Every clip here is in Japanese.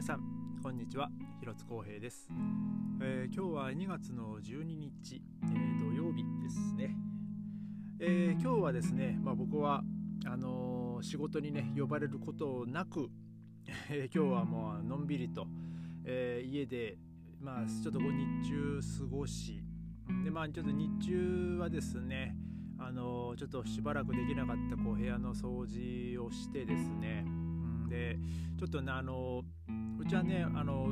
皆さんこんにちは。広津光平です、えー、今日は2月の12日、えー、土曜日ですね、えー、今日はですね、まあ、僕はあの仕事にね呼ばれることなく、え今日はもうのんびりと、え家でまあちょっと日中過ごしでまあちょっと日中はですねあのちょっとしばらくできなかったこう部屋の掃除をしてですねでちょっとねあのうちはねあの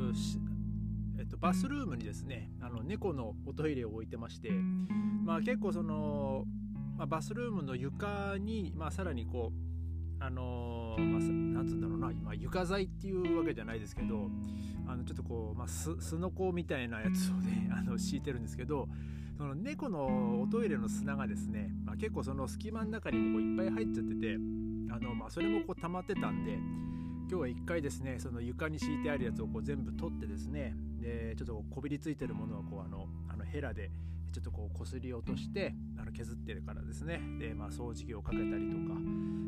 えっと、バスルームにですねあの猫のおトイレを置いてまして、まあ、結構その、まあ、バスルームの床に、まあ、さらにこうあのー、まあ、なんつうんだろうな今床材っていうわけじゃないですけどあのちょっとこう、まあ、すすのこみたいなやつをねあの敷いてるんですけどその猫のおトイレの砂がですね、まあ、結構その隙間の中にもこういっぱい入っちゃっててあの、まあ、それもこう溜まってたんで今日は一回ですねその床に敷いてあるやつをこう全部取ってですねでちょっとこびりついてるものはこうあのあのヘラでちょっとこうこすり落としてあの削ってるからですねで、まあ、掃除機をかけたりとか、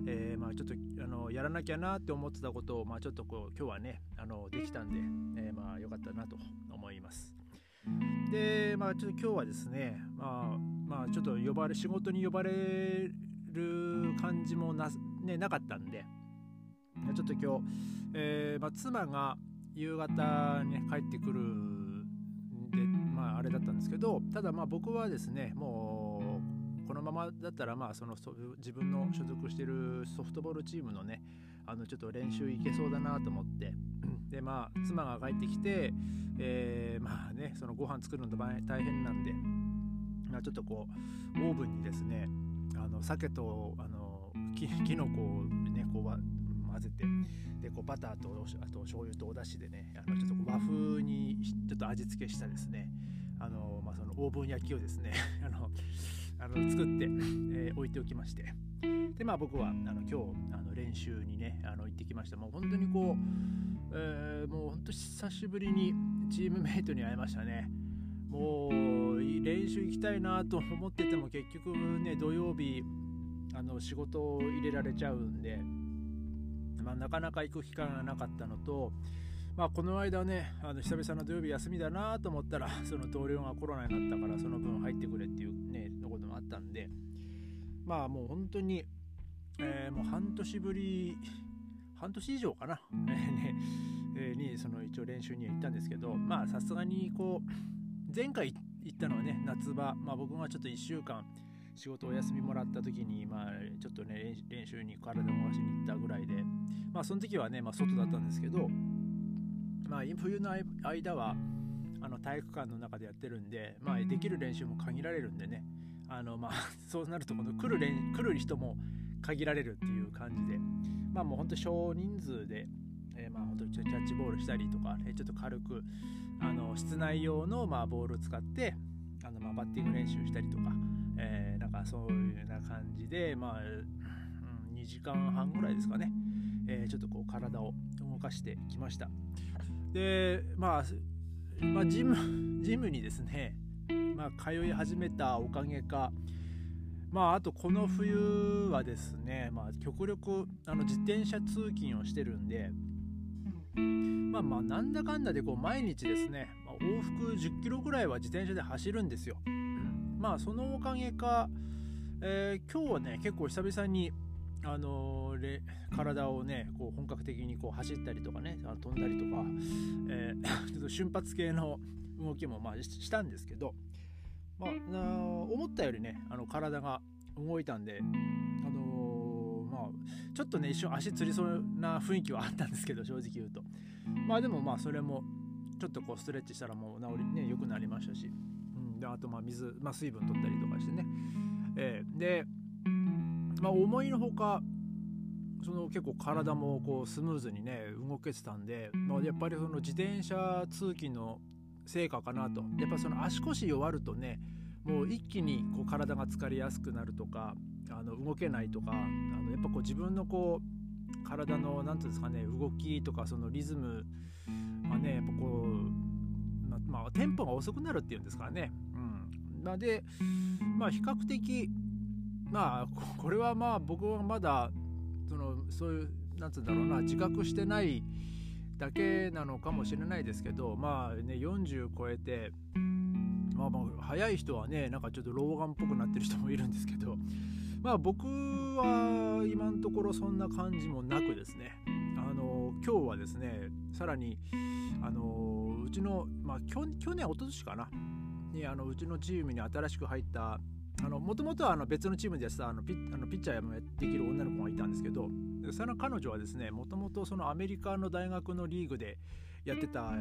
えー、まあ、ちょっとあのやらなきゃなって思ってたことを、まあ、ちょっとこう今日はねあのできたんで、えー、まあ、よかったなと思います。で、まあ、ちょっと今日はですね、まあ、まあ、ちょっと呼ばれ仕事に呼ばれる感じもな,、ね、なかったんで、ちょっと今日、えー、まあ、妻が夕方に、帰ってくるんで、まあ、あれだったんですけどただまあ僕はですねもうこのままだったらまあその自分の所属しているソフトボールチームのねあのちょっと練習行けそうだなと思ってでまあ妻が帰ってきて、えー、まあねそのご飯作るの大変なんで、まあ、ちょっとこうオーブンにですねあの鮭とあのききのこをねこう混ぜてでこうバターとあと醤油とお出汁でねあのちょっと和風にちょっと味付けしたですねあの、まあ、そのオーブン焼きをですね あのあの作って、えー、置いておきまして。でまあ僕はあの今日あの練習にねあの行ってきました。もう本当にこう、えー、もう本当久しぶりにチームメイトに会いましたね。もう練習行きたいなと思ってても結局ね土曜日あの仕事を入れられちゃうんでまあ、なかなか行く機会がなかったのと、まあ、この間ねあの久々の土曜日休みだなと思ったら その同僚がコロナになったからその分入ってくれっていうねのこともあったんでまあもう本当に、えー、もう半年ぶり半年以上かな、ねえー、にその一応練習には行ったんですけどまあさすがにこう前回行ったのはね夏場、まあ、僕がちょっと1週間仕事お休みもらった時に、まあ、ちょっとね練習に体を回しに行ったぐらいでまあその時はね、まあ、外だったんですけど、まあ、冬の間はあの体育館の中でやってるんで、まあ、できる練習も限られるんでねあの、まあ、そうなるとこの来る練来る人も限られるっていう感じでまあもうほんと少人数で、えー、まあ本当にキャッチボールしたりとか、ね、ちょっと軽くあの室内用のまあボールを使ってあのまあバッティング練習したりとか、えー、なんかそういうような感じでまあ、うん、2時間半ぐらいですかね、えー、ちょっとこう体を動かしてきましたで、まあ、まあジム ジムにですね、まあ、通い始めたおかげかまああとこの冬はですね、まあ、極力あの自転車通勤をしてるんでまあまあなんだかんだでこう毎日ですね、まあ、往復10キロぐらいは自転車で走るんですよ。まあそのおかげか、えー、今日はね結構久々にあのー、体をねこう本格的にこう走ったりとかね飛んだりとか、えー、ちょっと瞬発系の動きもまあしたんですけど、まあ、思ったよりねあの体が動いたんで、あの、ま、ちょっとね一瞬足つりそうな雰囲気はあったんですけど正直言うと。まあでもまあそれもちょっとこうストレッチしたらもう治りね良くなりましたし、であとまあ水、まあ、水分取ったりとかしてね、えー、でまあ、思いのほかその結構体もこうスムーズにね動けてたんで、まあ、やっぱりその自転車通勤の成果かなと。やっぱその足腰弱るとねもう一気にこう体が疲れやすくなるとかあの動けないとかあのやっぱこう自分のこう体の何て言うんですかね動きとかそのリズムがねやっぱこう、ままあ、テンポが遅くなるっていうんですかね。うん、まあ、でまあ比較的まあこれはまあ僕はまだそのそういうなんつうんだろうな自覚してないだけなのかもしれないですけどまあね40超えてまあまあ早い人はねなんかちょっと老眼っぽくなってる人もいるんですけどまあ僕は今のところそんな感じもなくですね今日はですねさらにあのうちのまあ去去年一昨年かなにあのうちのチームに新しく入ったもともとはあの別のチームでさあのピあのピッチャーもできる女の子がいたんですけどその彼女はですねもともとそのアメリカの大学のリーグでやってた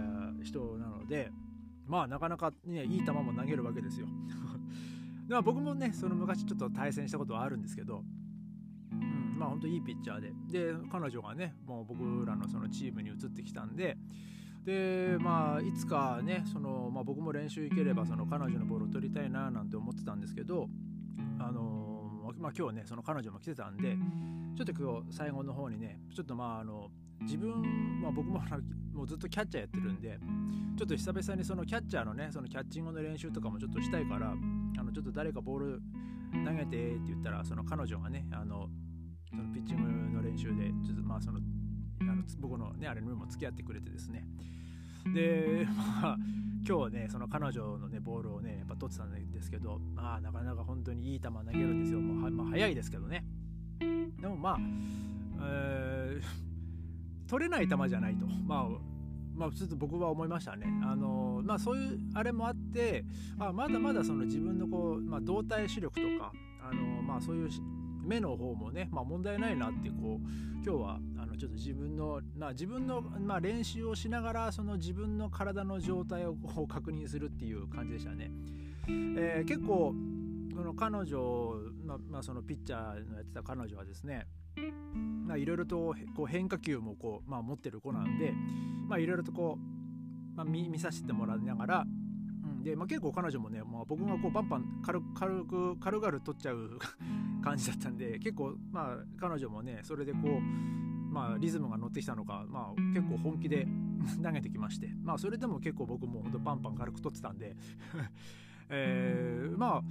人なのでまあなかなか、ね、いい球も投げるわけですよ。まあ僕もねその昔ちょっと対戦したことはあるんですけど、まあ本当いいピッチャーで。で彼女がねもう僕らのそのチームに移ってきたんで。でまあいつかねその、まあ、僕も練習行ければその彼女のボールを取りたいななんて思ってたんですけどあのまあ、今日ねその彼女も来てたんでちょっと今日最後の方にねちょっとまああの自分、まあ、僕ももうずっとキャッチャーやってるんでちょっと久々にそのキャッチャーのねそのキャッチングの練習とかもちょっとしたいからあのちょっと誰かボール投げてって言ったらその彼女がねあのそのピッチングの練習でちょっとまあそのあの僕のねあれにも付き合ってくれてですね。で まあ今日ねその彼女のねボールをねやっぱ取ってたんですけどまあなかなか本当にいい球投げるんですよ。もうは、まあ、早いですけどね。でもまあ、えー、取れない球じゃないと。まあまあ、ちょっと僕は思いましたね。あのまあ、そういうあれもあってあまだまだその自分のこう、まあ、動体視力とかあの、まあ、そういう目の方もね、まあ、問題ないなってこう今日はあのちょっと自分の、まあ、自分の、まあ、練習をしながらその自分の体の状態をこう確認するっていう感じでしたね。えー、結構その彼女、まあ、まあ、そのピッチャーのやってた彼女はですねいろいろとこう変化球もこう、まあ、持ってる子なんでいろいろとこう、まあ、見見させてもらいながら、うん、で、まあ、結構彼女もね、まあ、僕がこうバンバン軽軽く軽々取っちゃう感じだったんで結構まあ彼女もねそれでこうまあ、リズムが乗ってきたのか、まあ、結構本気で 投げてきまして、まあ、それでも結構僕も本当パンパン軽く取ってたんで えー、まあ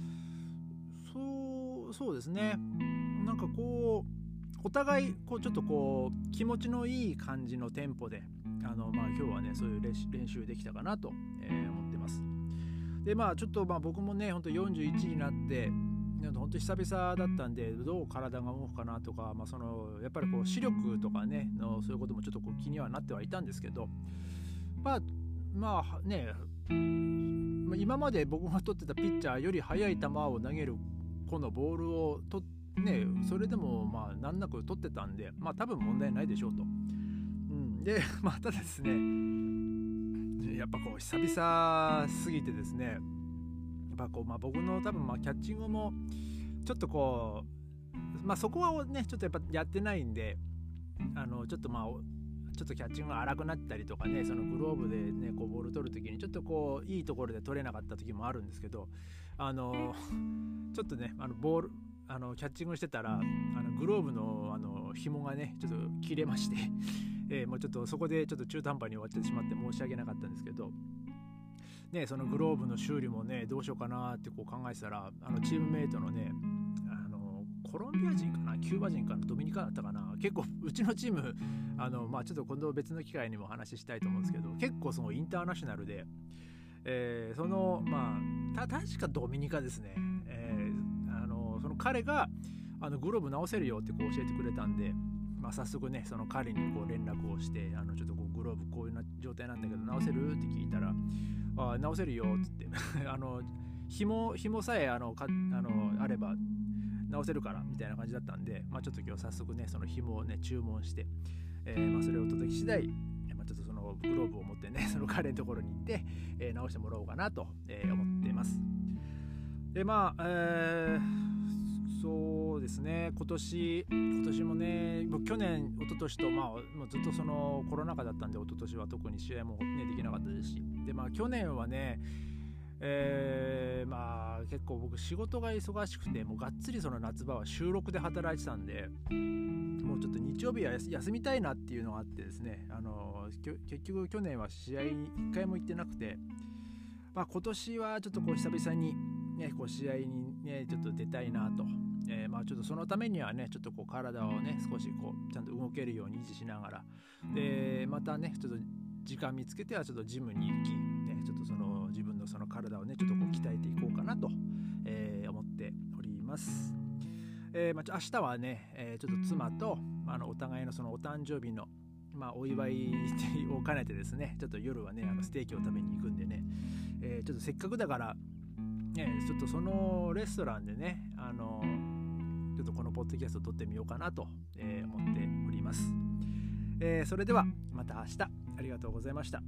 そうそうですね。なんかこうお互いこうちょっとこう気持ちのいい感じのテンポであの、まあ、今日はねそういう練習できたかなと、えー、思ってます。でまあちょっとまあ僕もねほんと41になって本当久々だったんでどう体が動くかなとか、まあ、そのやっぱりこう視力とかねのそういうこともちょっとこう気にはなってはいたんですけどまあまあね今まで僕が取ってたピッチャーより速い球を投げるこのボールをとねそれでもまあ難なく取ってたんでまあ多分問題ないでしょうと。うん、で またですねやっぱこう久々すぎてですねぱこう、まあ、僕の多分まあキャッチングもちょっとこう、まあ、そこはねちょっとやっぱやってないんであのちょっとまあちょっとキャッチングが荒くなったりとかねそのグローブでねこうボール取る時にちょっとこういいところで取れなかった時もあるんですけどあのちょっとねあのボールあのキャッチングしてたらあのグローブのあの紐がねちょっと切れましてえー、もうちょっとそこでちょっと中途半端に終わってしまって申し訳なかったんですけどね、そのグローブの修理もねどうしようかなってこう考えてたらあのチームメイトのねあのコロンビア人かなキューバ人かなドミニカだったかな結構うちのチームあの、まあ、ちょっと今度別の機会にもお話ししたいと思うんですけど結構そのインターナショナルで、えー、そのまあた確かドミニカですね、えー、あのその彼があのグローブ直せるよってこう教えてくれたんで、まあ、早速ねその彼にこう連絡をしてあのちょっとこうグローブこういうな状態なんだけど直せる？って聞いたらあ直せるよっつって。あの紐紐さえあのかあのあれば直せるからみたいな感じだったんで、まあ、ちょっと今日早速ねその紐をね注文して、えー、まあ、それを届き次第、ま、ちょっとそのグローブを持ってね その彼のところに行って、えー、直してもらおうかなと、えー、思っています。でまあ、えー、そうですね。今年今年もね僕去年一昨年とまあもうずっとそのコロナ禍だったんで一昨年は特に試合も、ね、できなかったですし。でまあ去年はねえー、まあ結構僕仕事が忙しくてもうがっつりその夏場は収録で働いてたんでもうちょっと日曜日は休みたいなっていうのがあってですね。あの結局去年は試合に1回も行ってなくて、まあ、今年はちょっとこう久々に、ね、こう試合にねちょっと出たいなと、えー、まあちょっとそのためにはねちょっとこう体をね少しこうちゃんと動けるように維持しながらでまたねちょっと時間見つけてはちょっとジムに行き、ね、ちょっとその自分のその体をねちょっとこう鍛えていこうかなと、えー、思っております。えーまあ、明日はね、えー、ちょっと妻とあのお互いのそのお誕生日のまあ、お祝いを兼ねてですねちょっと夜はねあのステーキを食べに行くんでね、えー、ちょっとせっかくだから、ね、ちょっとそのレストランでねあのちょっとこのポッドキャストを撮ってみようかなと、えー、思っております、えー、それではまた明日。ありがとうございました。